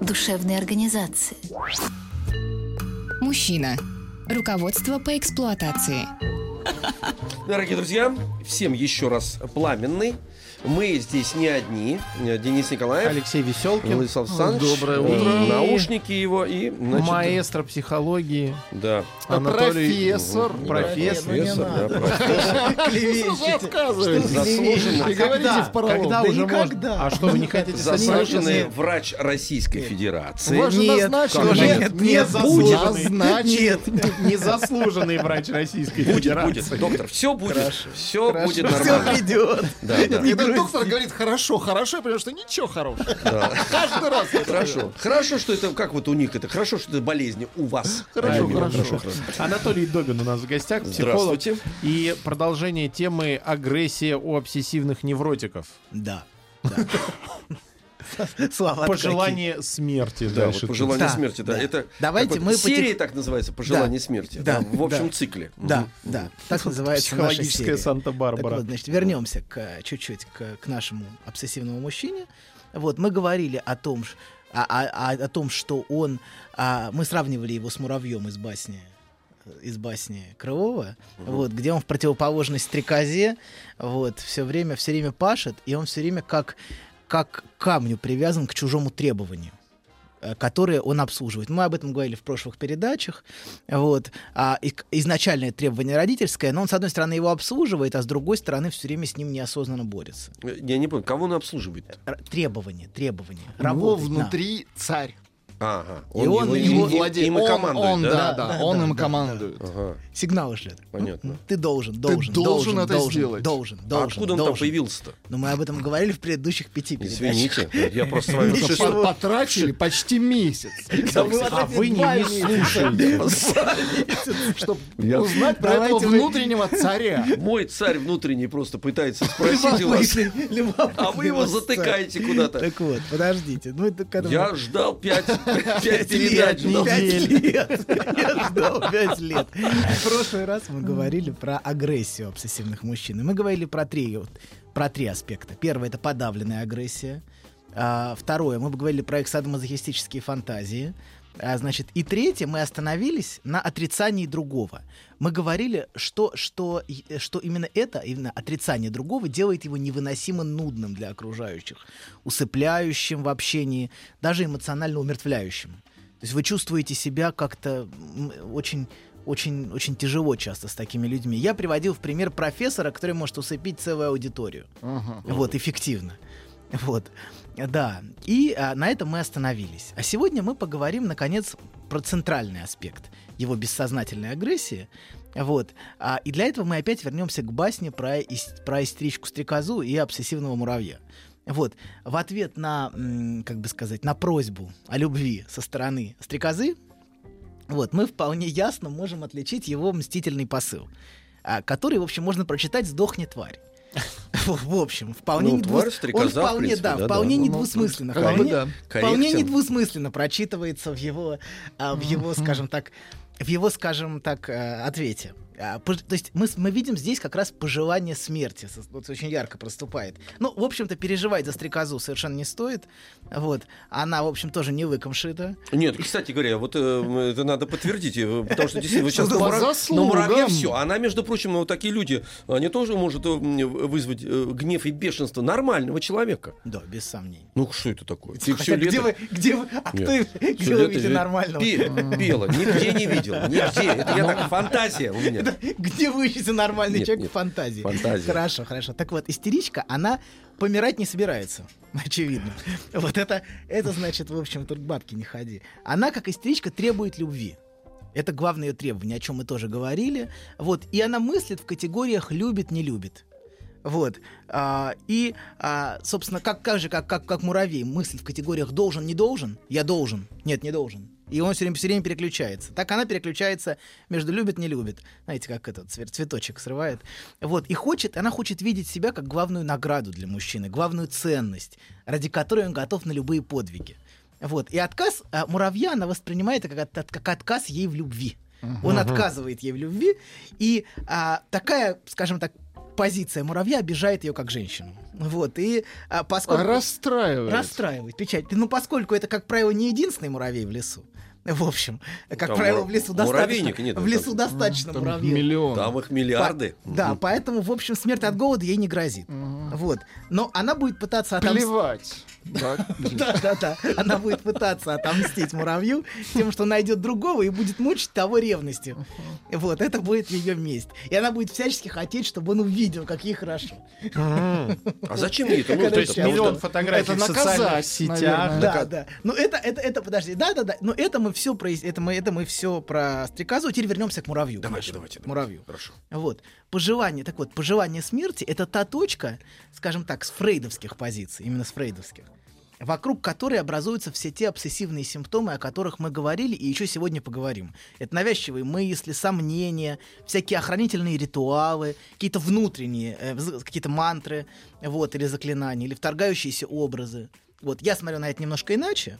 душевной организации. Мужчина. Руководство по эксплуатации. Дорогие друзья, всем еще раз пламенный. Мы здесь не одни. Денис Николаев, Алексей Веселкин. Владислав Александрович, Доброе утро. наушники его и... значит, Маэстро психологии. Да. Анатолий. Профессор. Профессор. Профессор, да, профессор. Что отказываетесь? Заслуженный, Не говорите в поролон. Когда Да уже можно? А что, вы не хотите заслуженный врач Российской Федерации. Нет, Нет, нет, не нет, заслуженный. Нет, незаслуженный врач Российской Будет, Федерации. будет, доктор, все будет, все будет Все нормально. придет. Да, да. Доктор говорит, хорошо, хорошо, потому что ничего хорошего. Каждый раз. Хорошо. Хорошо, что это, как вот у них это, хорошо, что это болезни у вас. Хорошо, хорошо. Анатолий Добин у нас в гостях, психолог. Здравствуйте. И продолжение темы агрессия у обсессивных невротиков. Да. Слава Пожелание смерти. Да, дальше вот пожелание Да, смерти, да. да. Это Давайте мы серия потих- так называется, пожелание Да, смерти. да, в общем да. цикле. Да, Мгм. да. Так называется наша Психологическая серия. Санта-Барбара. Так вот, значит, вернемся к, чуть-чуть к, к нашему обсессивному мужчине. Вот, мы говорили о том, о, о- о- о том что он... а, мы сравнивали его с муравьем из басни из басни Крылова, вот, где он в противоположность стрекозе, вот, все время, все время пашет, и он все время как, как к камню привязан к чужому требованию э, которые он обслуживает. Мы об этом говорили в прошлых передачах. Вот. А, изначальное требование родительское, но он, с одной стороны, его обслуживает, а с другой стороны, все время с ним неосознанно борется. Я не понял, кого он обслуживает? Него Работать надо. внутри царь. Ага. И он его- владеет. им и Он- командует, он, да? да, Да, да, да, он да, им да, командует. Ага. Сигналы шлет. Понятно. Ты должен, должен, должен это должен, сделать. Должен, А должен. откуда он там должен. появился-то? Но мы об этом говорили в предыдущих пяти передачах. Извините, я просто с вами По- Потратили почти месяц, А вы не, слушаете. чтобы узнать про этого внутреннего царя. Мой царь внутренний просто пытается спросить у вас, а вы его затыкаете куда-то. Так вот, подождите. Ну, Я ждал пять, пять лет, пять лет. Я ждал пять лет. В прошлый раз мы говорили про агрессию обсессивных мужчин. И мы говорили про три, вот, про три аспекта. Первое — это подавленная агрессия. А, второе — мы говорили про их садомазохистические фантазии. А, значит, и третье, мы остановились на отрицании другого. Мы говорили, что, что, что именно это, именно отрицание другого, делает его невыносимо нудным для окружающих, усыпляющим в общении, даже эмоционально умертвляющим. То есть вы чувствуете себя как-то очень очень, очень тяжело часто с такими людьми. Я приводил в пример профессора, который может усыпить целую аудиторию. Вот, эффективно. Вот. Да. И а, на этом мы остановились. А сегодня мы поговорим, наконец, про центральный аспект его бессознательной агрессии. Вот. А, и для этого мы опять вернемся к басне про, ис- про истеричку-стрекозу и обсессивного муравья. Вот. В ответ на, как бы сказать, на просьбу о любви со стороны стрекозы, вот, мы вполне ясно можем отличить его мстительный посыл, а, который, в общем, можно прочитать «Сдохни, тварь». В общем, вполне Ну, недвус- тварь, он вполне, принципе, да, да, вполне да. недвусмысленно, как бы вполне, да. вполне недвусмысленно прочитывается в его, а, в его, скажем так, в его, скажем так, э, ответе. А, То есть мы, мы видим здесь как раз пожелание смерти, вот очень ярко проступает. Ну, в общем-то, переживать за стрекозу совершенно не стоит. Вот. Она, в общем, тоже не лыком шита. Нет, кстати говоря, вот э, это надо подтвердить, э, потому что действительно вот сейчас на мура- на муравье все. Она, между прочим, ну, вот такие люди, они тоже могут э, вызвать э, гнев и бешенство нормального человека. Да, без сомнений. Ну что это такое? Ты все где лето, вы, где вы, а кто, Нет. где вы видите нормального? пела, нигде не видел, нигде. Это я так фантазия у меня. Где вы ищете нормальный Нет, человек нет. в фантазии? Фантазия. Хорошо, хорошо. Так вот, истеричка, она помирать не собирается, очевидно. Вот это, это значит, в общем, тут к бабке не ходи. Она, как истеричка, требует любви. Это главное ее требование, о чем мы тоже говорили. Вот. И она мыслит в категориях любит, не любит. Вот. А, и, а, собственно, как, как же, как, как, как муравей, мысль в категориях должен, не должен, я должен, нет, не должен. И он все время, все время переключается. Так она переключается между любит, не любит. Знаете, как этот цве- цветочек срывает. Вот. И хочет, она хочет видеть себя как главную награду для мужчины, главную ценность, ради которой он готов на любые подвиги. Вот. И отказ а, муравья она воспринимает как, от- как отказ ей в любви. Он отказывает ей в любви. И а, такая, скажем так, позиция муравья обижает ее как женщину. Вот. И а, поскольку... Расстраивает. Расстраивает, печать. Ну, поскольку это, как правило, не единственный муравей в лесу. В общем, как Там правило, в лесу достаточно. нет, в лесу там- достаточно Там муравьев. миллион. Там их миллиарды. По- Да, поэтому, в общем, смерть от голода ей не грозит. Вот. Но она будет пытаться отомстить. Плевать. Да. Да, да, да. Она будет пытаться отомстить муравью тем, что найдет другого и будет мучить того ревностью. Вот, это будет ее месть. И она будет всячески хотеть, чтобы он увидел, как ей хорошо. А зачем ей это То есть Это миллион фотографий Это в социальных сетях. Да, да. Но это, это, это, подожди, да, да, да. Но это мы все про, это мы, это мы все про стрекозу. Теперь вернемся к муравью. Давайте, давайте, к муравью. Хорошо. Вот. Пожелание, так вот, пожелание смерти — это та точка, скажем так, с фрейдовских позиций, именно с фрейдовских, вокруг которой образуются все те обсессивные симптомы, о которых мы говорили и еще сегодня поговорим. Это навязчивые мысли, сомнения, всякие охранительные ритуалы, какие-то внутренние, э, какие-то мантры, вот, или заклинания, или вторгающиеся образы. Вот, я смотрю на это немножко иначе,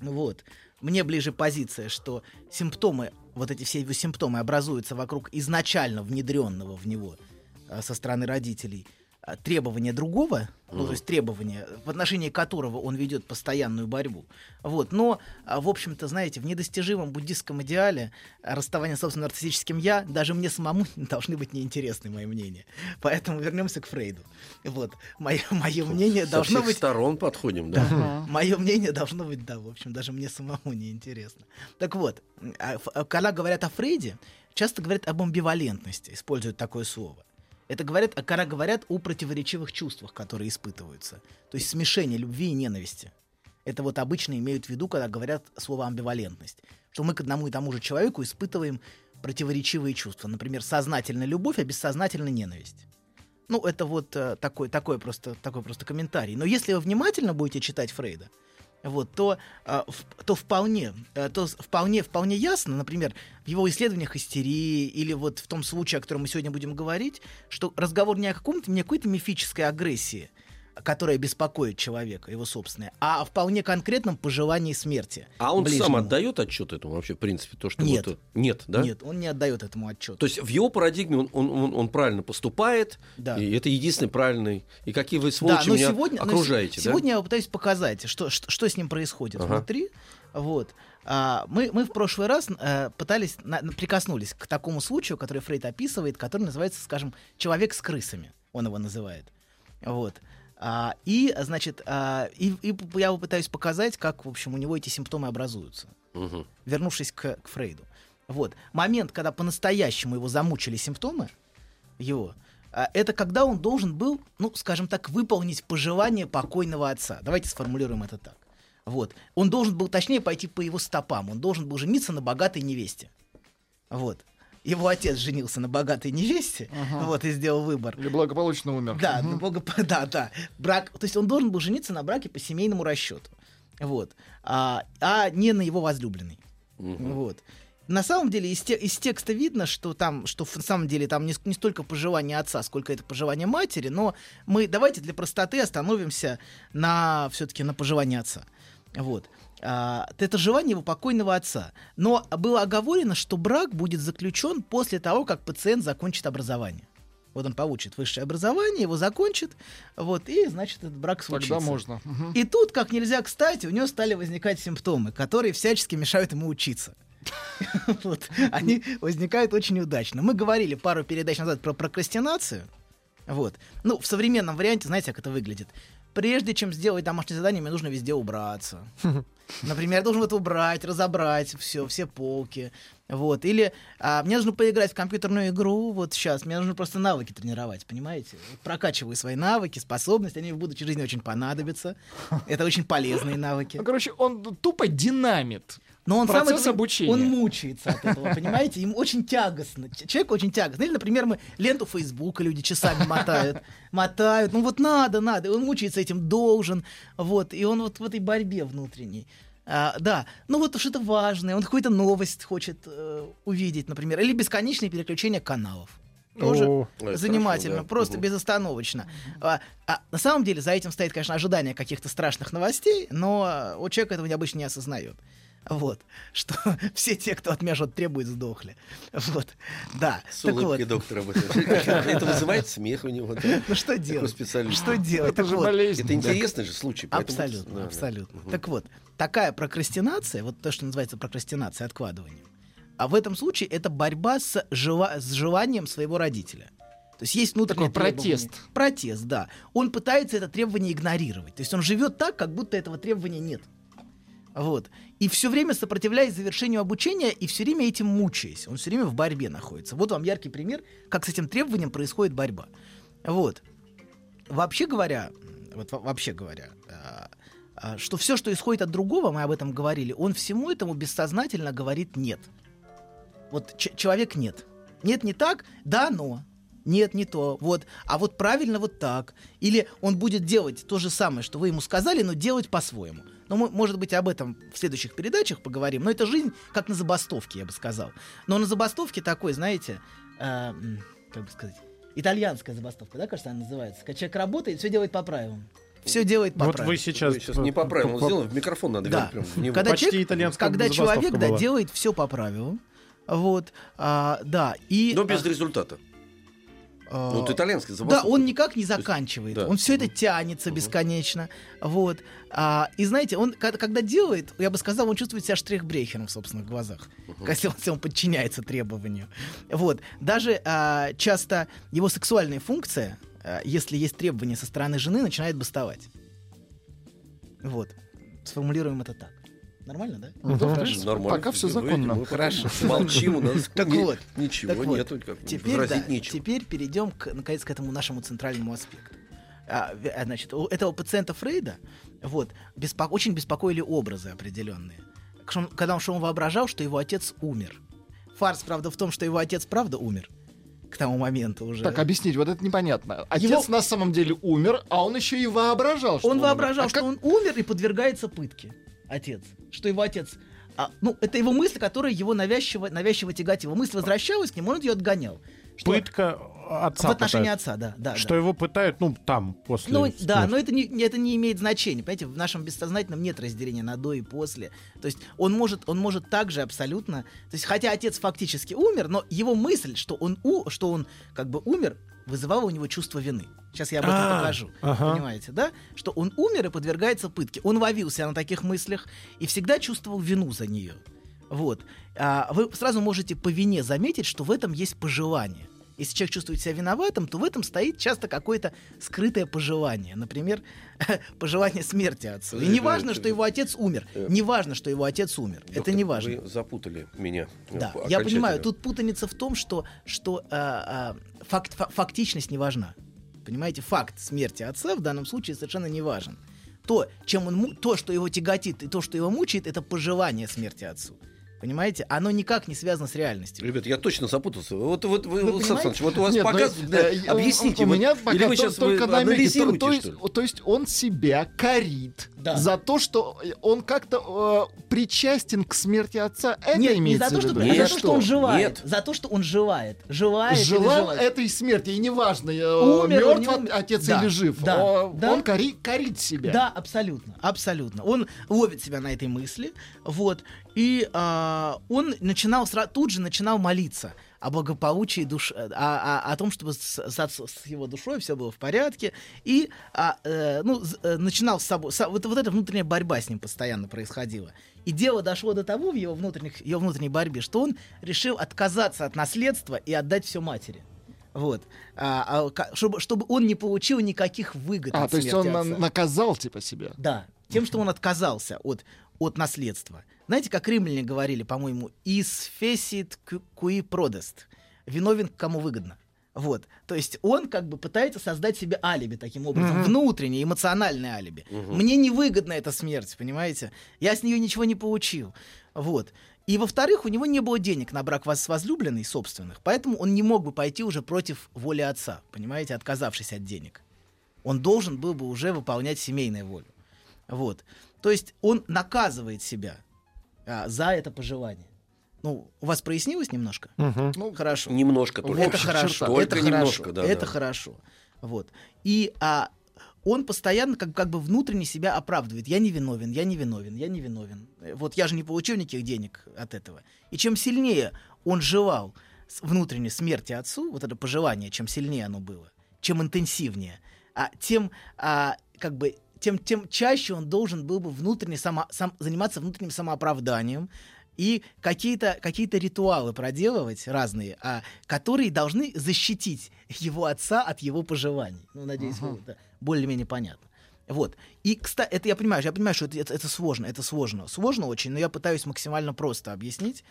вот. Мне ближе позиция, что симптомы, вот эти все его симптомы образуются вокруг изначально внедренного в него а, со стороны родителей требования другого, ну, то есть требования, в отношении которого он ведет постоянную борьбу. Вот. Но, а, в общем-то, знаете, в недостижимом буддистском идеале а, расставание с собственным нарциссическим «я» даже мне самому должны быть неинтересны, мои мнения. Поэтому вернемся к Фрейду. Вот. Мое, мое мнение Со должно всех быть... сторон подходим, да? Мое мнение должно быть, да, в общем, даже мне самому не интересно. Так вот, когда говорят о Фрейде, часто говорят об амбивалентности, используют такое слово. Это говорят, а когда говорят о противоречивых чувствах, которые испытываются. То есть смешение любви и ненависти. Это вот обычно имеют в виду, когда говорят слово амбивалентность. Что мы к одному и тому же человеку испытываем противоречивые чувства. Например, сознательная любовь, а бессознательная ненависть. Ну, это вот э, такой, такой, просто, такой просто комментарий. Но если вы внимательно будете читать Фрейда, вот, то, э, то вполне, э, то вполне, вполне ясно, например, в его исследованиях истерии или вот в том случае, о котором мы сегодня будем говорить, что разговор не о каком-то, не о какой-то мифической агрессии, которая беспокоит человека, его собственное, а о вполне конкретном пожелании смерти. А он сам ближнему. отдает отчет этому вообще, в принципе, то, что Нет. вот... Нет, да? Нет, он не отдает этому отчет. То есть в его парадигме он, он, он, он правильно поступает, Да. и это единственный правильный. И какие вы Да, сволочи но меня сегодня, но окружаете, се- да? сегодня я попытаюсь показать, что, что, что с ним происходит Ага. внутри. Вот. А, мы, мы в прошлый раз э, пытались, на- прикоснулись к такому случаю, который Фрейд описывает, который называется, скажем, «человек с крысами», он его называет. Вот. А, и, значит, а, и, и я попытаюсь показать, как, в общем, у него эти симптомы образуются Мгм. вернувшись к, к Фрейду. Вот. Момент, когда по-настоящему его замучили симптомы, его, а, это когда он должен был, ну, скажем так, выполнить пожелание покойного отца. Давайте сформулируем это так. Вот. Он должен был, точнее, пойти по его стопам. Он должен был жениться на богатой невесте. Вот. Его отец женился на богатой невесте, вот, и сделал выбор. Или благополучно умер. Да, ну, бога- да, да. Брак, то есть он должен был жениться на браке по семейному расчету. Вот. А, а не на его возлюбленной. Вот. На самом деле из, те- из текста видно, что там, что в- самом деле там не, не столько пожелание отца, сколько это пожелание матери, но мы давайте для простоты остановимся на все-таки на пожелании отца. Вот. А, это желание его покойного отца. Но было оговорено, что брак будет заключен после того, как пациент закончит образование. Вот он получит высшее образование, его закончит, вот, и, значит, этот брак случится. Тогда можно. Мгм. И тут, как нельзя кстати, у него стали возникать симптомы, которые всячески мешают ему учиться. Вот. Они возникают очень удачно. Мы говорили пару передач назад про прокрастинацию. Вот. Ну, в современном варианте, знаете, как это выглядит? Прежде чем сделать домашнее задание, мне нужно везде убраться. Например, я должен это убрать, разобрать все, все полки, Вот. Или а, мне нужно поиграть в компьютерную игру вот сейчас, мне нужно просто навыки тренировать, понимаете? Вот Прокачиваю свои навыки, способности, они в будущей жизни очень понадобятся. Это очень полезные навыки. Ну, короче, он тупо динамит. Но он Процесс сам этого- обучения. Он мучается от этого, понимаете? Ему очень тягостно. Человек очень тягостно. Или, например, мы ленту Фейсбука люди часами мотают. Мотают. Ну вот надо, надо. Он мучается этим, должен. Вот. И он вот в этой борьбе внутренней. А, да, ну вот что-то важное, он какую-то новость хочет э, увидеть, например, или бесконечное переключение каналов. Тоже О, занимательно, хорошо, да. просто Мгм. безостановочно. А, а на самом деле за этим стоит, конечно, ожидание каких-то страшных новостей, но а, у человека этого обычно не осознает. Вот, что все те, кто от меня что-то требует, сдохли. Вот, да. С так вот, улыбкой доктора. об этом. Это вызывает смех у него. ну что делать? Что делать? Это же вот, болезнь. Это интересный же случай. Абсолютно, абсолютно. Так вот, такая прокрастинация, вот то, что называется прокрастинация, откладыванием, а в этом случае это борьба с, жела- с желанием своего родителя. То есть есть внутреннее Такой протест. Протест, да. Он пытается это требование игнорировать. То есть он живет так, как будто этого требования нет. Вот. И все время сопротивляясь завершению обучения и все время этим мучаясь. Он все время в борьбе находится. Вот вам яркий пример, как с этим требованием происходит борьба. Вот. Вообще говоря, вот во- вообще говоря, а, а, что все, что исходит от другого, мы об этом говорили, он всему этому бессознательно говорит нет. Вот человек нет. Нет, не так, да, но. Нет, не то. Вот. А вот правильно вот так. Или он будет делать то же самое, что вы ему сказали, но делать по-своему. Ну, мы, может быть, об этом в следующих передачах поговорим. Но это жизнь как на забастовке, я бы сказал. Но на забастовке такой, знаете, м, как бы сказать, итальянская забастовка, да, кажется, она называется. Когда человек работает, все делает по правилам. Все делает по Вот правилам. вы сейчас... Вы сейчас не по правилам сделаем, в микрофон надо Да. говорить прям в него. Когда Почти человек, итальянская когда человек да, делает все по правилам, вот, а, да, и... Но без а, результата. А, Ну, вот итальянский Да, забастовка. он никак не заканчивает. да. Он все это тянется Мгм. бесконечно. Вот. А, и знаете, он когда делает, я бы сказал, он чувствует себя штрихбрехером в собственных глазах, если, он, если он подчиняется требованию. Вот. Даже а, часто его сексуальная функция, а, если есть требования со стороны жены, начинает бастовать. Вот. Сформулируем это так. Нормально, да? Ну, принципе, Нормально. Пока все законно. мы Хорошо. Молчим, у нас Так вот, ничего Так вот, нету, как бы, теперь, да, нечего. теперь перейдем к, наконец, к этому нашему центральному аспекту. А, а, значит, у этого пациента Фрейда вот, беспо- очень беспокоили образы определенные. Что он- Когда он, что он воображал, что его отец умер. Фарс, правда, в том, что его отец правда умер к тому моменту уже. Так, объяснить, вот это непонятно. Отец Его- на самом деле умер, а он еще и воображал, что он умер. воображал, А что как- он умер и подвергается пытке. Отец. Что его отец... а, ну, это его мысль, которая его навязчиво, навязчиво тяготила. Мысль возвращалась к нему, он ее отгонял. Что- Пытка отца в отношении пытают. отца, да. да Что да. его пытают, ну, там, после Ну, да, смерти. но это не, это не имеет значения. Понимаете, в нашем бессознательном нет разделения на до и после. То есть он может, он может также абсолютно. То есть, хотя отец фактически умер, но его мысль, что он, у, что он как бы умер, вызывала у него чувство вины. Сейчас я об этом А, покажу. ага. Понимаете, да? Что он умер и подвергается пытке. Он ловился на таких мыслях и всегда чувствовал вину за нее. Вот. А вы сразу можете по вине заметить, что в этом есть пожелание. Если человек чувствует себя виноватым, то в этом стоит часто какое-то скрытое пожелание. Например, пожелание смерти отцу. И не важно, что его отец умер. Э, Не важно, что его отец умер. Это Доктор, не важно. Вы запутали меня. Да, э, я понимаю, тут путаница в том, что, что а, а, факт, фа- фактичность не важна. Понимаете, факт смерти отца в данном случае совершенно не важен. То, чем он, то, что его тяготит, и то, что его мучает, это пожелание смерти отцу. Понимаете? Оно никак не связано с реальностью. Ребят, я точно запутался. Вот, вот вы, Вы Александр вот у вас Нет, ну, э, да, я- объясните. У, у вот- меня пока или вы сейчас только вы намеки. То, анализируете, то есть, то есть он себя корит Да. за то, что он как-то э, причастен к смерти отца. Это Нет, не имеется за то, в что, виду? Нет, за то, что он желает. Нет. За то, что он желает. Желает или Желал желает. этой смерти, и неважно, э, Умер мертв не умер. отец Да, или жив. да, О, да. Он кори- корит себя. Да, абсолютно, абсолютно. Он ловит себя на этой мысли, вот, и а, он начинал тут же начинал молиться о благополучии душ, о, о- о том, чтобы с, с с его душой все было в порядке, и а, э, ну, э, начинал с собой, со- вот, вот эта внутренняя борьба с ним постоянно происходила. И дело дошло до того в его, внутренних, его внутренней борьбе, что он решил отказаться от наследства и отдать все матери. Вот. А, а, чтобы, чтобы он не получил никаких выгод А, то есть он отца. наказал типа себя. Да, тем, что он отказался от, от наследства. Знаете, как римляне говорили, по-моему, «is fecit qui prodest» — «виновен, кому выгодно». Вот, то есть он как бы пытается создать себе алиби таким образом, внутреннее, эмоциональное алиби. Мне невыгодна эта смерть, понимаете? Я с нее ничего не получил. Вот. И во-вторых, у него не было денег на брак с возлюбленной собственных, поэтому он не мог бы пойти уже против воли отца, понимаете, отказавшись от денег. Он должен был бы уже выполнять семейную волю. Вот. То есть он наказывает себя а, за это пожелание. Ну, у вас прояснилось немножко? Ну, хорошо. Немножко только. Это хорошо. Только это немножко, хорошо. да. это да. хорошо. Вот. И а, он постоянно как, как бы внутренне себя оправдывает. Я не виновен, я не виновен, я не виновен. Вот я же не получил никаких денег от этого. И чем сильнее он желал с- внутренней смерти отцу, вот это пожелание, чем сильнее оно было, чем интенсивнее, а, тем а, как бы тем, тем чаще он должен был бы внутренне само, сам, заниматься внутренним самооправданием и какие-то какие ритуалы проделывать разные, а, которые должны защитить его отца от его пожеланий. Ну, надеюсь, вы это более-менее понятно. Вот. И, кстати, это я понимаю, я понимаю, что это, это, это сложно, это сложно. Сложно очень, но я пытаюсь максимально просто объяснить.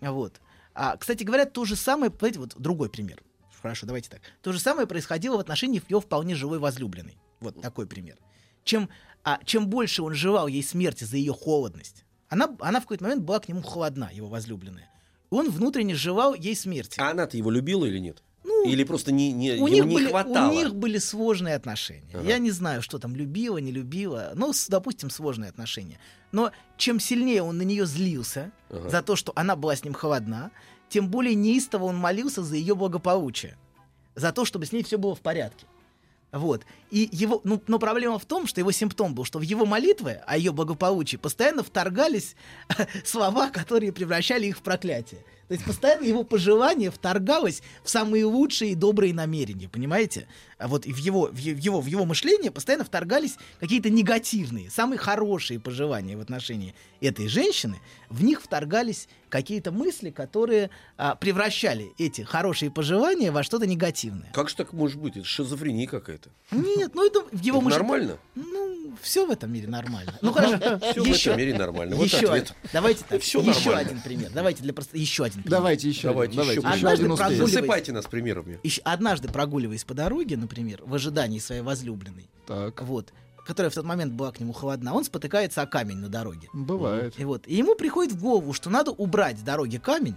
Вот. А, кстати говоря, то же самое, знаете, вот другой пример. Хорошо, давайте так. То же самое происходило в отношении ее вполне живой возлюбленной. Вот такой пример. Чем, а, чем больше он желал ей смерти за ее холодность, она, она в какой-то момент была к нему холодна, его возлюбленная. Он внутренне желал ей смерти. А она-то его любила или нет? Ну, Или просто не, не, у них, не были, хватало? у них были сложные отношения. Ага. Я не знаю, что там любила, не любила. Ну, с- допустим, сложные отношения. Но чем сильнее он на нее злился Ага. за то, что она была с ним холодна, тем более неистово он молился за ее благополучие. За то, чтобы с ней все было в порядке. Вот. И его, ну, но проблема в том, что его симптом был, что в его молитвы о ее благополучии постоянно вторгались слова, которые превращали их в проклятие. То есть постоянно его пожелание вторгалось в самые лучшие и добрые намерения, понимаете? А вот и в его, в его, в его мышление постоянно вторгались какие-то негативные, самые хорошие пожелания в отношении этой женщины. В них вторгались какие-то мысли, которые а, превращали эти хорошие пожелания во что-то негативное. Как же так может быть? Это шизофрения какая-то. Нет, ну это в его Это мыш- нормально? Ну, все в этом мире нормально. Ну хорошо. Все в этом мире нормально. Вот еще ответ. один. Давайте так. Еще нормально. один пример. Давайте для просто еще один пример. Давайте еще. Давайте один, еще. Однажды Засыпайте нас примерами. Однажды прогуливаясь по дороге, например, в ожидании своей возлюбленной, Так, вот, которая в тот момент была к нему холодна, он спотыкается о камень на дороге. бывает. И вот, и ему приходит в голову, что надо убрать с дороги камень,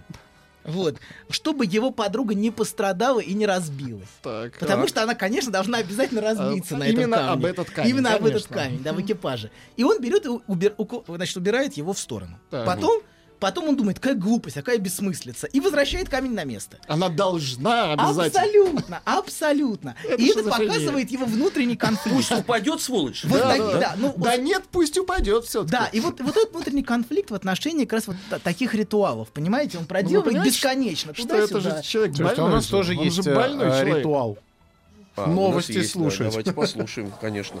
вот, чтобы его подруга не пострадала и не разбилась. Так. Потому что она, конечно, должна обязательно разбиться А, на этом именно камне. об этот камень, Именно об этот конечно. камень, да, в экипаже. И он берет и убер- уко- значит, убирает его в сторону. Так. Потом, потом он думает, какая глупость, какая бессмыслица. И возвращает камень на место. Она должна обязательно. Абсолютно, абсолютно. Это и это показывает его внутренний конфликт. Пусть упадет, сволочь. Вот Да, такие, да. да, ну, Да нет, пусть упадет все-таки. да, и вот, вот этот внутренний конфликт в отношении как раз вот та- таких ритуалов, понимаете, он проделывает понимаете, бесконечно. Что это же человек То есть больной. у нас же. тоже есть э, больной э, ритуал. А, Новости слушать. Давайте послушаем, конечно.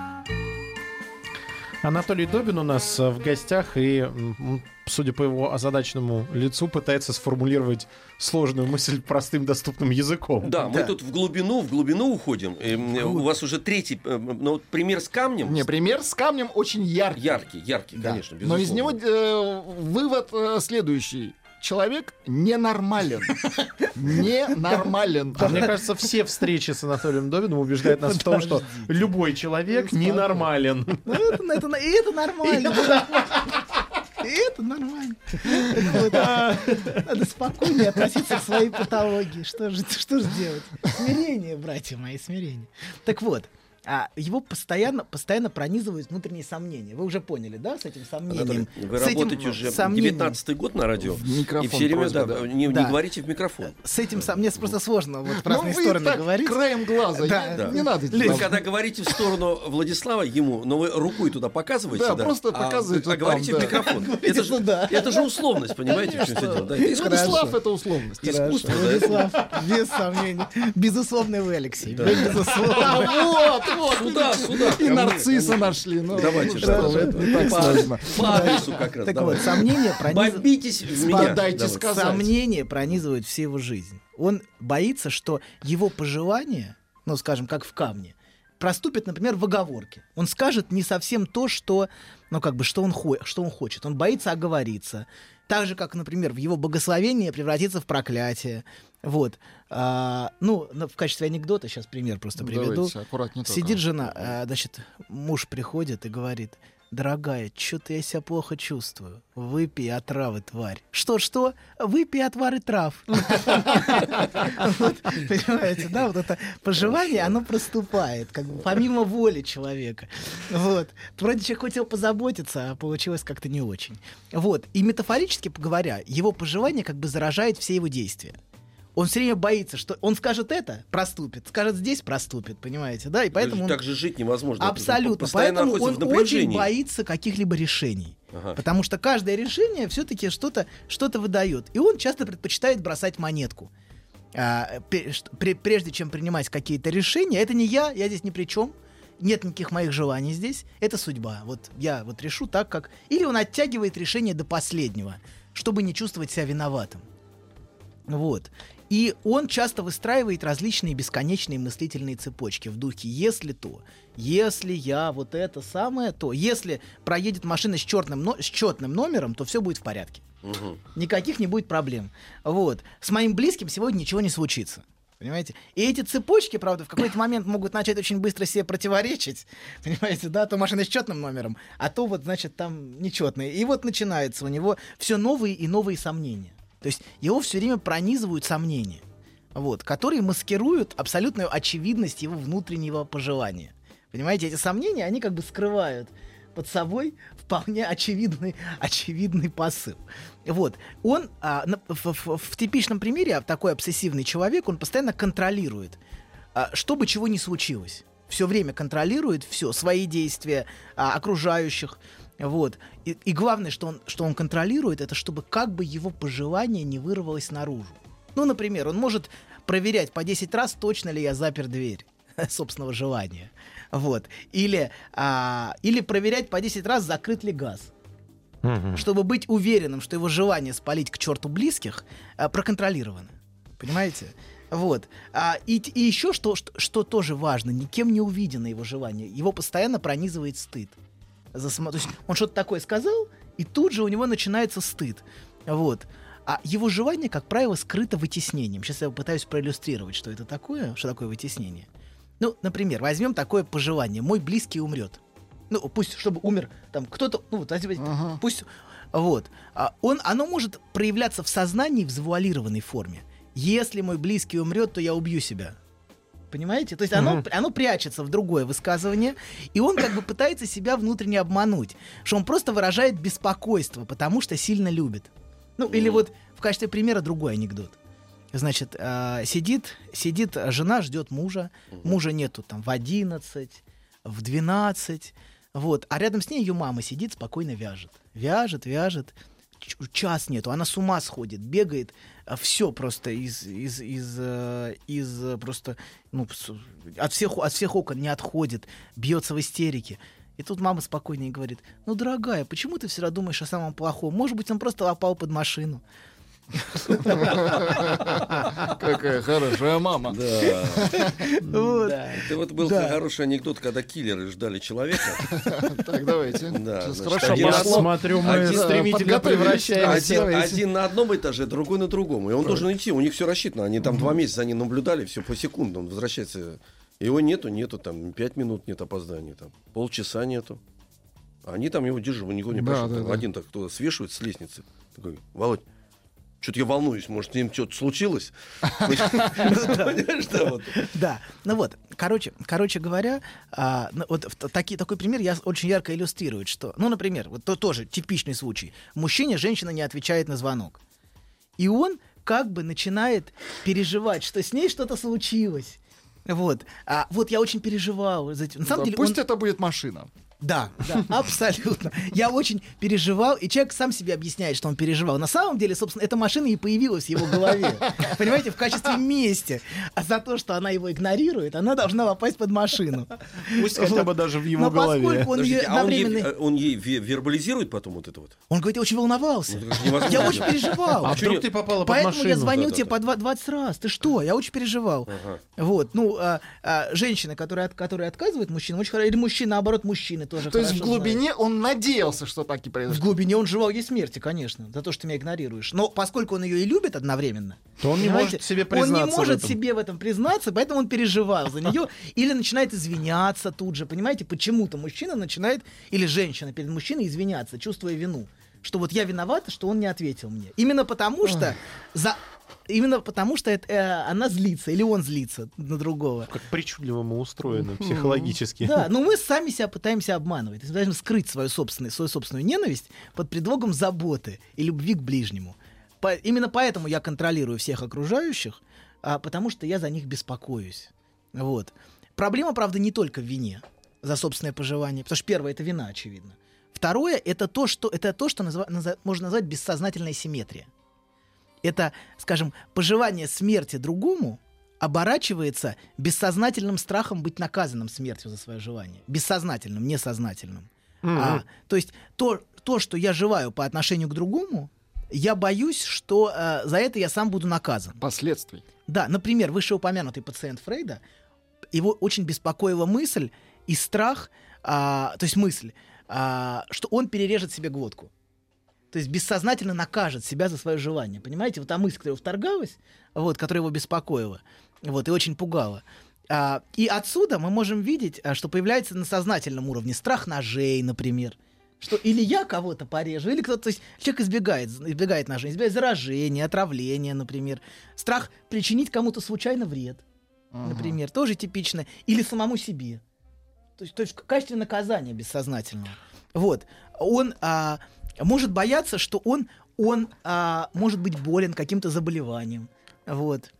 Анатолий Добин у нас э, в гостях и, судя по его озадаченному лицу, пытается сформулировать сложную мысль простым доступным языком. Да, мы тут в глубину, в глубину уходим. У вас уже третий, э, ну, вот пример с камнем. Не, пример с камнем очень яркий. Яркий, яркий, Да. конечно, Но из него безусловно. э, вывод э, следующий. Человек ненормален. Ненормален. А Мне кажется, все встречи с Анатолием Добиным убеждают нас в том, что любой человек ненормален. Ну, это, это, и это нормально. И это нормально. Надо спокойнее относиться к своей патологии. Что же, что же делать? Смирение, братья мои, смирение. Так вот, а его постоянно, постоянно пронизывают внутренние сомнения. Вы уже поняли, да, с этим сомнением? Вы С этим работаете уже сомнением. 19 год на радио. В микрофон и все время, просьба, да, да. Не, не Да. говорите в микрофон. С этим сом... Мне просто сложно вот в Ну, разные вы стороны так, говорить. краем глаза. Да, не- да. Не надо. Вы когда говорите в сторону Владислава, ему, но вы рукой туда показываете, Да, да? просто а, показываете а там, говорите в да. микрофон. Это же, туда. это же условность, понимаете, в чем все дело? Владислав это условность. Искусство. Владислав, без сомнений. Безусловный вы, Алексей. Безусловно. А вот, вот. Сюда, сюда, И нарцисса нашли. Ну, Давайте, что это не так сложно. По адресу как раз. Так вот, сомнения пронизывают... Бомбитесь в меня. Дайте сказать. Сомнения пронизывают всю его жизнь. Он боится, что его пожелания, ну, скажем, как в камне, проступят, например, в оговорке. Он скажет не совсем то, что, ну, как бы, что он, хо- что он хочет. Он боится оговориться. Так же, как, например, в его благословение превратится в проклятие. Вот. А, ну, в качестве анекдота сейчас пример просто приведу. Давайте, аккуратнее только. Сидит жена, а, значит, муж приходит и говорит, дорогая, что-то я себя плохо чувствую. Выпей отравы, тварь. Что-что? Выпей отвары трав. Понимаете, да, вот это пожелание, оно проступает, как бы помимо воли человека. Вот. Вроде человек хотел позаботиться, а получилось как-то не очень. Вот. И метафорически говоря, его пожелание как бы заражает все его действия. Он все время боится, что он скажет это, проступит, скажет здесь, проступит, понимаете, да? И поэтому он... Так же жить невозможно. Абсолютно. Поэтому он очень боится каких-либо решений. Ага. Потому что каждое решение все-таки что-то что выдает. И он часто предпочитает бросать монетку. А, прежде чем принимать какие-то решения, это не я, я здесь ни при чем. Нет никаких моих желаний здесь. Это судьба. Вот я вот решу так, как... Или он оттягивает решение до последнего, чтобы не чувствовать себя виноватым. Вот. И он часто выстраивает различные бесконечные мыслительные цепочки в духе «если то», «если я вот это самое, то», «если проедет машина с, черным, но- с четным номером, то все будет в порядке». Мгм. Никаких не будет проблем. Вот. С моим близким сегодня ничего не случится. Понимаете? И эти цепочки, правда, в какой-то момент могут начать очень быстро себе противоречить. Понимаете, да, то машина с четным номером, а то вот, значит, там нечетные. И вот начинается у него все новые и новые сомнения. То есть его все время пронизывают сомнения, вот, которые маскируют абсолютную очевидность его внутреннего пожелания. Понимаете, эти сомнения, они как бы скрывают под собой вполне очевидный, очевидный посыл. Вот. Он а, в, в- в типичном примере а, такой обсессивный человек, он постоянно контролирует, а, что бы чего ни случилось. Все время контролирует все, свои действия, а, окружающих. Вот. И, и главное, что он, что он контролирует, это чтобы как бы его пожелание не вырвалось наружу. Ну, например, он может проверять по 10 раз, точно ли я запер дверь собственного желания. Вот. Или, а, или проверять по 10 раз, закрыт ли газ. Чтобы быть уверенным, что его желание спалить к черту близких а, проконтролировано. Понимаете? Вот. А, и, и еще что, что, что тоже важно, никем не увидено его желание. Его постоянно пронизывает стыд. За То есть он что-то такое сказал, и тут же у него начинается стыд. Вот. А его желание, как правило, скрыто вытеснением. Сейчас я попытаюсь проиллюстрировать, что это такое, что такое вытеснение. Ну, например, возьмем такое пожелание. Мой близкий умрет. Ну, пусть, чтобы умер там кто-то, ну, вот, возьмите, Ага. пусть, вот. А он, оно может проявляться в сознании в завуалированной форме. Если мой близкий умрет, то я убью себя. Понимаете? То есть оно, оно прячется в другое высказывание, и он как бы пытается себя внутренне обмануть, что он просто выражает беспокойство, потому что сильно любит. Ну, или вот в качестве примера другой анекдот. Значит, а, сидит, сидит жена, ждет мужа, мужа нету там в 11, в 12, вот, а рядом с ней ее мама сидит, спокойно вяжет. Вяжет, вяжет, час нету, она с ума сходит, бегает, все просто из, из, из, э, из э, просто, ну, от всех, от всех окон не отходит, бьется в истерике. И тут мама спокойнее говорит, ну, дорогая, почему ты всегда думаешь о самом плохом? Может быть, он просто попал под машину. Какая хорошая мама. Да. Вот. Это вот был хороший анекдот, когда киллеры ждали человека. Так, давайте. Да, Хорошо, один Я на пошло. одном- смотрю, мы стремительно превращаемся. Один, на одном этаже, другой на другом. И он должен идти. У них все рассчитано. Они там два месяца они наблюдали, все по секунду. Он возвращается. Его нету, нету, там пять минут нет опоздания, там полчаса нету. Они там его держат, никого не Да, пошел. да, да. Один так кто свешивает с лестницы. Такой, Володь, Что-то я волнуюсь, может, с ним что-то случилось? Да, ну вот, короче, короче говоря, а, ну вот такой пример я очень ярко иллюстрирует, что, ну, например, вот то тоже типичный случай. Мужчине женщина не отвечает на звонок. И он как бы начинает переживать, что с ней что-то случилось. Вот. А вот я очень переживал. за На самом Да, деле, Пусть он- это будет машина. Да, да, абсолютно. Я очень переживал, и человек сам себе объясняет, что он переживал. На самом деле, собственно, эта машина и появилась в его голове. Понимаете, в качестве мести. А за то, что она его игнорирует, она должна попасть под машину. Пусть хотя бы даже в его Но голове. поскольку он ее Подождите, а он ей, одновременно... э, он ей ве- вербализирует потом вот это вот? Он говорит, я очень волновался. Ну. Я очень переживал. А вдруг ты попала под Поэтому я машину? звонил Да, тебе да, по два- 20 раз. Ты что? Я очень переживал. Ага. Вот, ну, а, а, женщины, которые, от- которые отказывают мужчинам, очень хорошо. Или мужчины, наоборот, мужчины тоже То есть в глубине он надеялся, что так и В произойдет. глубине он желал ей смерти, конечно, за то, что ты меня игнорируешь. Но поскольку он ее и любит одновременно, То он не может себе он признаться не в может этом. себе в этом признаться, поэтому он переживал за нее или начинает извиняться тут же, понимаете, почему-то мужчина начинает или женщина перед мужчиной извиняться, чувствуя вину, что вот я виновата, что он не ответил мне. Именно потому что за именно потому что это, э, она злится или он злится на другого. Как причудливо мы устроены психологически. Да, но мы сами себя пытаемся обманывать. Мы должны скрыть свою собственную, свою собственную ненависть под предлогом заботы и любви к ближнему. По- именно поэтому я контролирую всех окружающих, а, потому что я за них беспокоюсь. Вот. Проблема, правда, не только в вине за собственное пожелание, потому что первое это вина, очевидно. Второе это то, что это то, что назва- наза- можно назвать бессознательная симметрия. Это, скажем, пожелание смерти другому оборачивается бессознательным страхом быть наказанным смертью за свое желание. Бессознательным, несознательным. А, то есть то, то, что я желаю по отношению к другому, я боюсь, что э, за это я сам буду наказан. Последствий. Да, например, вышеупомянутый пациент Фрейда, его очень беспокоила мысль и страх, а, то есть мысль, а, что он перережет себе глотку. То есть бессознательно накажет себя за свое желание. Понимаете, вот та мысль, которая вторгалась, вот, которая его беспокоила, вот, и очень пугала. А, и отсюда мы можем видеть, а, что появляется на сознательном уровне страх ножей, например. Что или я кого-то порежу, или кто-то, то есть человек избегает, избегает ножей, избегает заражения, отравления, например. Страх причинить кому-то случайно вред, например, тоже типично. Или самому себе. То есть, то есть в качестве наказания бессознательного. Вот. Он а, может бояться, что он, он а, может быть болен каким-то заболеванием. Вот.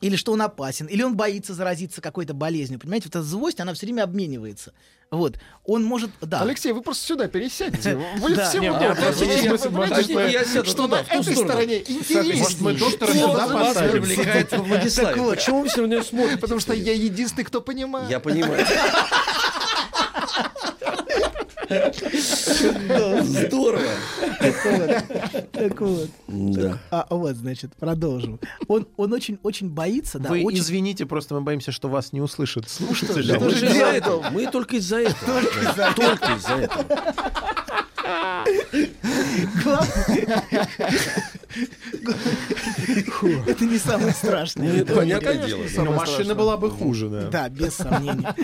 Или что он опасен, или он боится заразиться какой-то болезнью. Понимаете, вот эта злость, она все время обменивается. Вот. Он может... Да. Алексей, вы просто сюда пересядьте. Вы Да. всем удобно. что- на этой стороне интереснее. сюда вас привлекает во Владиславе? Так вот. Почему вы все равно смотрите? Потому что я единственный, кто понимает. Я понимаю. Здорово. Так вот. Да. А вот, значит, продолжим. Он, он очень, очень боится, да, Вы извините, просто мы боимся, что вас не услышат слушатели. Да, мы из-за этого. Мы только из-за этого. Только из-за этого. Это не самое страшное. Ну, это понятное дело. Но машина была бы хуже, да. Да, без сомнения.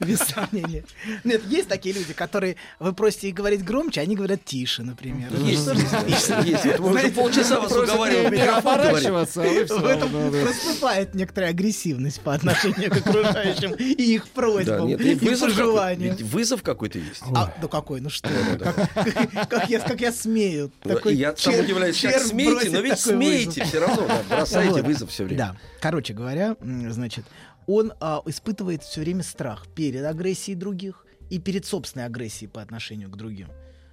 Без сомнения. Нет, есть такие люди, которые вы просите их говорить громче, они говорят тише, например. Есть, есть, мы уже полчаса вас уговариваем оборачиваться, а В этом проступает некоторая агрессивность по отношению к окружающим и их Да, просьбам, нет, и пожеланиям. вызов какой-то есть. А, да какой, ну что, как, я, как я смею. Такой И я сам удивляюсь, как бросить но ведь вызов. все равно, да, бросаете Вот. вызов все время. Да. Короче говоря, значит, он а, испытывает все время страх перед агрессией других и перед собственной агрессией по отношению к другим.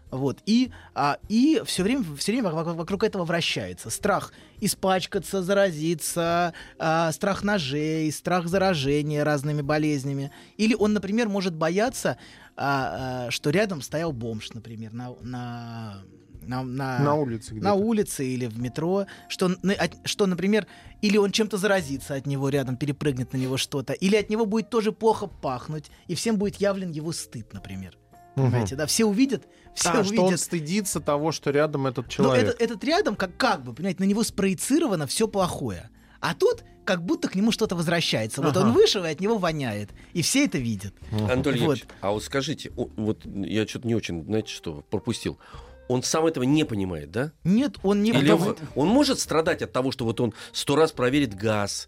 Вот. И, а, и все время, все время вокруг, вокруг этого вращается. Страх испачкаться, заразиться, а, страх ножей, страх заражения разными болезнями. Или он, например, может бояться, а, а, что рядом стоял бомж, например, на, на, на, на- На улице где-то. на улице или в метро, что, что, например, или он чем-то заразится от него рядом, перепрыгнет на него что-то, или от него будет тоже плохо пахнуть, и всем будет явлен его стыд, например. Понимаете, да, все увидят, все А, что он увидят. стыдится того, что рядом этот Но человек. этот, этот рядом, как, как бы, понимаете, на него спроецировано все плохое. А тут как будто к нему что-то возвращается. Вот Ага. он вышел, и от него воняет. И все это видят. Анатолий Вот. Ильич, а вот скажите, вот я что-то не очень, знаете что, пропустил. Он сам этого не понимает, да? Нет, он не Или понимает. он, он может страдать от того, что вот он сто раз проверит газ,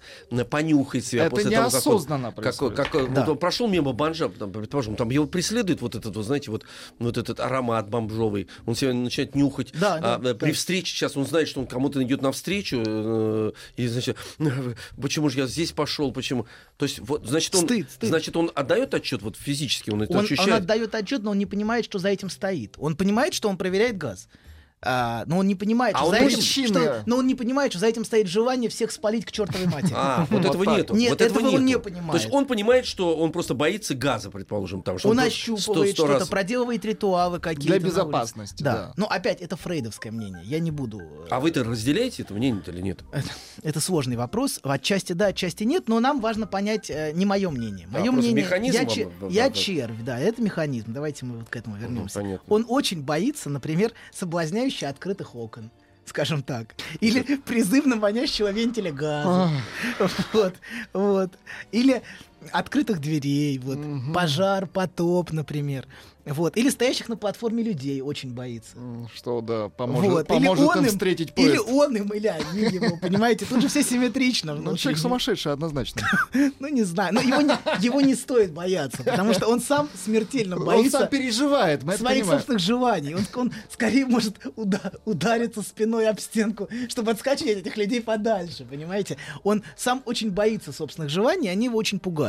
понюхает себя Это после того, как он, как, как, вот Да. он прошел мимо бомжа, там, предположим, там его преследует вот этот, вот, знаете, вот, вот этот аромат бомжовый, он себя начинает нюхать. Да, А, да, при встрече сейчас он знает, что он кому-то идет навстречу, э, и значит, почему же я здесь пошел, почему? То есть вот, значит, он, Стыд, стыд. значит, он отдает отчет вот физически, он это Он, он ощущает. отдает отчет, но он не понимает, что за этим стоит. Он понимает, что он проверяет газ. А, но он не понимает, А что он за этим, что- но он не понимает, что за этим стоит желание всех спалить к чертовой матери. А, вот этого нету. Нет, вот этого, этого он не понимает. То есть он понимает, что он просто боится газа, предположим, там. Что Он просто ощупывает что-то, проделывает ритуалы какие-то. Для безопасности, да. Но опять, это фрейдовское мнение. Я не буду... э, А вы-то разделяете это мнение или нет? Это сложный вопрос. Отчасти да, отчасти нет, но нам важно понять э, не мое мнение. Да, Мое мнение... механизм я, вам- че- вам- я вам- червь, да, это механизм. Давайте мы вот к этому вернемся. понятно. Он очень боится, например, соблазняющий открытых окон. Скажем так. Или призывно манящего вентиля газа. Вот, вот. Или открытых дверей, вот. Пожар, потоп, например. Вот. Или стоящих на платформе людей очень боится. Что, да, поможет, вот. поможет или он им им, встретить Или поезд. он им, или они его, понимаете? Тут же все симметрично. Ну, человек сумасшедший, однозначно. Ну, не знаю. Но его не, его не стоит бояться, потому что он сам смертельно Он боится сам переживает, мы своих собственных желаний. Он, он скорее может уда- удариться спиной об стенку, чтобы отскочить от этих людей подальше, понимаете? Он сам очень боится собственных желаний, они его очень пугают.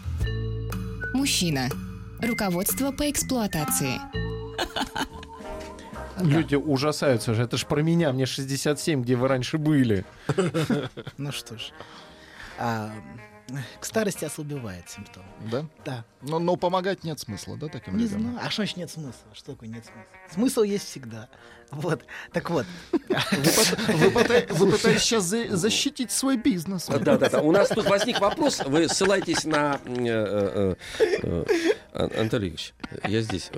Мужчина. Руководство по эксплуатации. Люди ужасаются же. Это ж про меня. Мне 67, где вы раньше были. ну что ж. К старости ослабевает симптом. Да? Да. Но, но помогать нет смысла, да, таким Не людям? знаю. А что значит нет смысла? Что такое нет смысла? Смысл есть всегда. Вот. Так вот. Вы, пыта- вы пыта- вы пытаетесь сейчас за- защитить свой бизнес. Да, да, да. У нас тут возник вопрос. Вы ссылаетесь на э, э, э, Антон Ильич, Я здесь.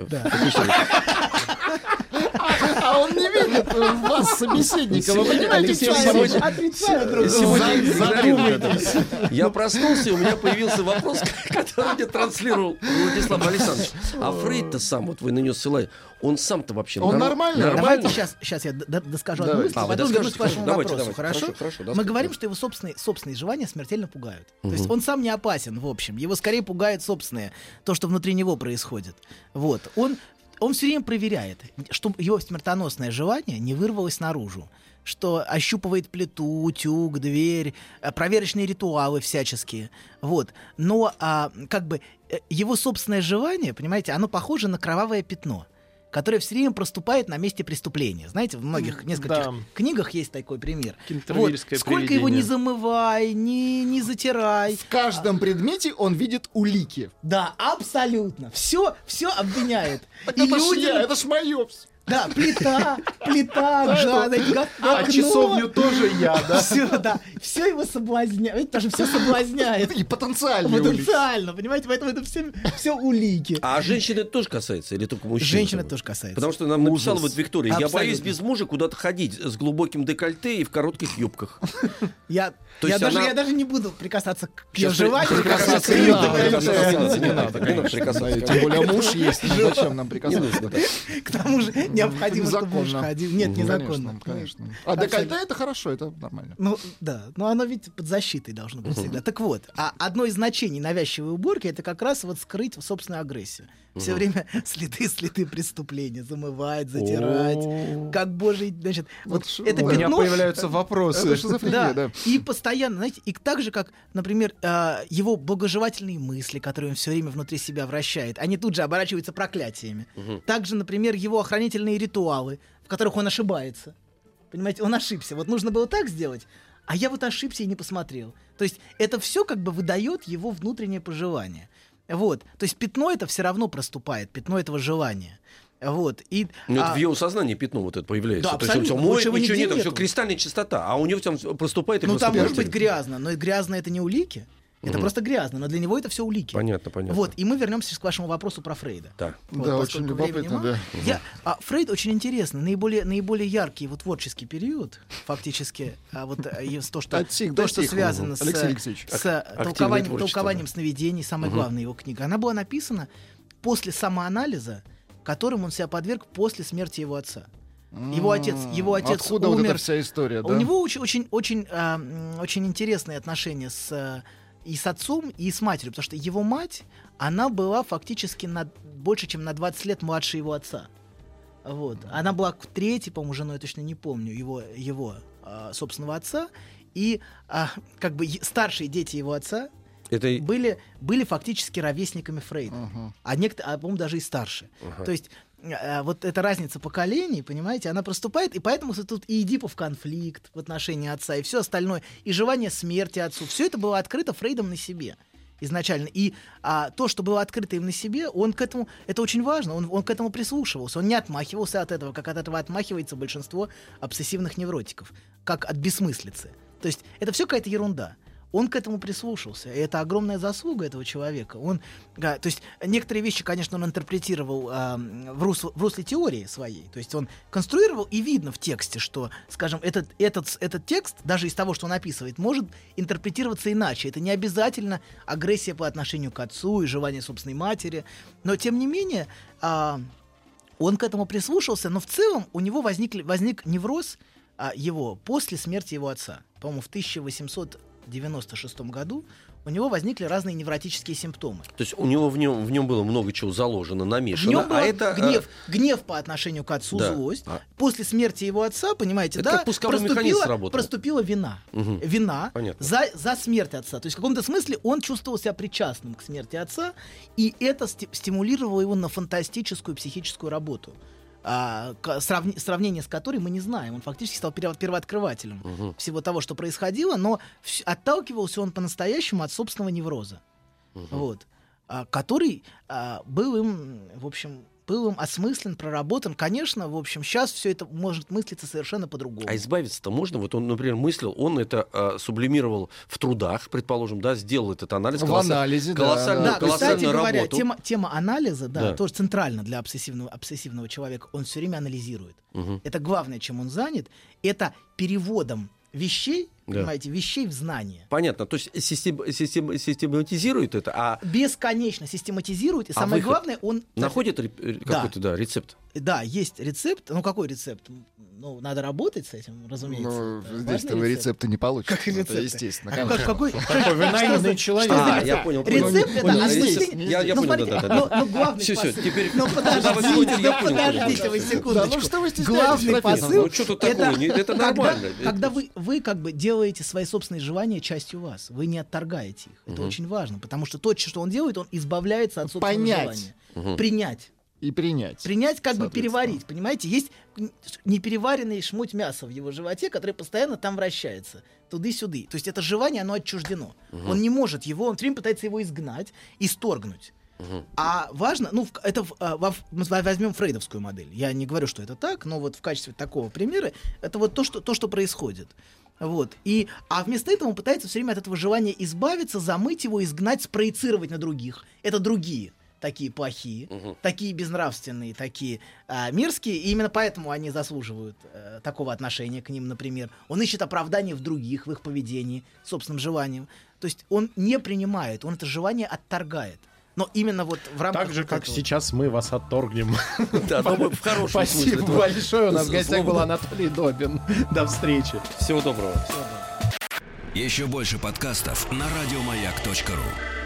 А он не вас собеседника. Вы понимаете, друга. Сегодня. Я проснулся, и у меня появился вопрос, который мне транслировал Владислав Александрович. А Фрейд-то сам, вот вы на него ссылаете, он сам-то вообще Он норм- нормальный? Давайте сейчас, сейчас я доскажу одну мысль, А, потом вернусь к вашему вопросу. Хорошо? Мы говорим, что его собственные, собственные желания смертельно пугают. То есть он сам не опасен, в общем. Его скорее пугает собственное, то, что внутри него происходит. Вот. Он, он все время проверяет, чтобы его смертоносное желание не вырвалось наружу что ощупывает плиту, утюг, дверь, э, проверочные ритуалы всяческие. Вот. Но а, как бы э, его собственное желание, понимаете, оно похоже на кровавое пятно которое все время проступает на месте преступления. Знаете, в многих нескольких да. книгах есть такой пример. Вот. Сколько его не привидение. замывай, не, не затирай. В каждом предмете он видит улики. Да, абсолютно. Все, все обвиняет. Это ж люди- я, это ж мое. Да, плита, плита, га- А окно. часовню тоже я, да? Все, да, все его соблазняет, потому что все соблазняет. И потенциальные улики. Потенциально, понимаете, поэтому это все, все улики. А женщины это тоже касается или только мужчин? Женщин это тоже касается. Потому что нам написала вот Виктория, я боюсь без мужа куда-то ходить с глубоким декольте и в коротких юбках. Я, То я, даже, она- я даже не буду прикасаться к ее Сейчас желанию. прикасаться не надо, не надо. Тем более муж есть, зачем нам прикасаться? К тому же необходимо, чтобы муж Незаконно. ходил. Нет, незаконно. Конечно, конечно. А декольте это хорошо, это нормально. Ну, да, но оно ведь под защитой должно быть всегда. Так вот, а одно из значений навязчивой уборки это как раз вот скрыть собственную агрессию. Все время следы, следы преступления, замывать, затирать. Как божий, значит, вот это У меня пятно... появляются вопросы. Да. И постоянно, знаете, и так же, как, например, э, его благожелательные мысли, которые он все время внутри себя вращает, они тут же оборачиваются проклятиями. Также, например, его охранительные ритуалы, в которых он ошибается. Понимаете, он ошибся. Вот нужно было так сделать, а я вот ошибся и не посмотрел. То есть это все как бы выдает его внутреннее пожелание. Вот. То есть пятно это все равно проступает, пятно этого желания. Вот. И, Ну, это а, в его сознании пятно вот это появляется. Да, То есть он абсолютно. моет, ничего нигде нет, все нету. кристальная чистота, а у него там проступает и ну, там может быть грязно, но грязно это не улики. Это просто грязно, но для него это все улики. Понятно, понятно. Вот, и мы вернемся к вашему вопросу про Фрейда. Да. Вот, Да, очень любопытно, да. Я, а, Фрейд очень интересный, наиболее, наиболее яркий его творческий период, фактически, а вот и с- то, что, Достиг, то, что связано с, Алексей Алексеевич. с активное толкованием, толкованием сновидений, самая главная его книга, она была написана после самоанализа, которым он себя подверг после смерти его отца. Его отец, его отец Откуда умер. вот эта вся история, да? У него очень, очень, очень, а, очень интересные отношения с и с отцом, и с матерью, потому что его мать, она была фактически на, больше, чем на 20 лет младше его отца. Вот. Она была третьей, по-моему, женой, я точно не помню, его, его а, собственного отца. И а, как бы старшие дети его отца Это были, были фактически ровесниками Фрейда. Мгм. А некоторые, а, по-моему, даже и старше. То есть э, вот эта разница поколений, понимаете, она проступает, и поэтому тут и Эдипов конфликт в отношении отца, и все остальное, и желание смерти отцу, все это было открыто Фрейдом на себе изначально. И а, то, что было открыто им на себе, он к этому, это очень важно, он, он к этому прислушивался, он не отмахивался от этого, как от этого отмахивается большинство обсессивных невротиков, как от бессмыслицы. То есть это все какая-то ерунда. Он к этому прислушался. И это огромная заслуга этого человека. Он, а, то есть некоторые вещи, конечно, он интерпретировал а, в, русле, в русле теории своей. То есть он конструировал, и видно в тексте, что, скажем, этот, этот, этот текст, даже из того, что он описывает, может интерпретироваться иначе. Это не обязательно агрессия по отношению к отцу и желание собственной матери. Но, тем не менее, а, он к этому прислушался, но в целом у него возник, возник невроз а, его после смерти его отца. По-моему, в 1896 году у него возникли разные невротические симптомы. То есть у него в нем, в нем было много чего заложено, В намешано. нем был а это, гнев, гнев по отношению к отцу, да. злость. А- После смерти его отца, понимаете, Это да, как проступила, проступила вина. Мгм. Вина Понятно. за, за смерть отца. То есть в каком-то смысле он чувствовал себя причастным к смерти отца, и это сти- стимулировало его на фантастическую психическую работу. А, сравни- сравнение с которой мы не знаем. Он фактически стал перво- первооткрывателем всего того, что происходило, но вс- отталкивался он по-настоящему от собственного невроза. Вот. А, который а, был им, в общем, был им осмыслен, проработан. Конечно, в общем, сейчас все это может мыслиться совершенно по-другому. А избавиться-то можно? Вот он, например, мыслил, он это а, сублимировал в трудах, предположим, да, сделал этот анализ. В колосса- анализе, да, колоссальную, Да, да. колоссальную кстати говоря, тема, тема анализа, да, Да. тоже центральна для обсессивного, обсессивного человека. Он все время анализирует. Мгм. Это главное, чем он занят. Это переводом вещей, Да. понимаете, вещей в знание. Понятно, то есть систем- систем- систематизирует это, а Бесконечно систематизирует. И А самое выход? главное, он... находит э, Да. какой-то да, рецепт. Да, есть рецепт. Ну, какой рецепт? Ну, надо работать с этим, разумеется. Ну, Это здесь важный ты рецепт. рецепты не получишь. Как и Это естественно. А как- какой, Какой вы наивный человек. А, рецепт? я понял. Рецепт это Понял, объяснение- рецепт. Я- Ну, понял, да-да-да. но- главный всё, посыл- теперь- Ну, куда вы подождите, да подождите вы Да, секундочку. ну что вы стесняетесь, Главный посыл... Ну, это когда- нормально. Когда Это- вы, вы как бы делаете свои собственные желания частью вас, вы не отторгаете их. Это очень важно, потому что то, что он делает, он избавляется от собственного Понять. желания. Принять. И принять. Принять, как бы переварить, понимаете? Есть непереваренный шмуть мяса в его животе, который постоянно там вращается. Туды-сюды. То есть это желание, оно отчуждено. Он не может его, он все время пытается его изгнать, исторгнуть. А важно, ну, это а, во- мы возьмем фрейдовскую модель. Я не говорю, что это так, но вот в качестве такого примера это вот то, что, то, что происходит. Вот. И, а вместо этого он пытается все время от этого желания избавиться, замыть его, изгнать, спроецировать на других. Это другие такие плохие, такие безнравственные, такие а, мерзкие, и именно поэтому они заслуживают э, такого отношения к ним, например. Он ищет оправдание в других, в их поведении, собственным желанием. То есть он не принимает, он это желание отторгает. Но именно вот в рамках... Так же, как этого. сейчас мы вас отторгнем. Да, но мы в хорошем Спасибо смысле. большое. У нас в гостях был Анатолий Добин. До встречи. Всего доброго. Еще больше подкастов на радиомаяк.ру.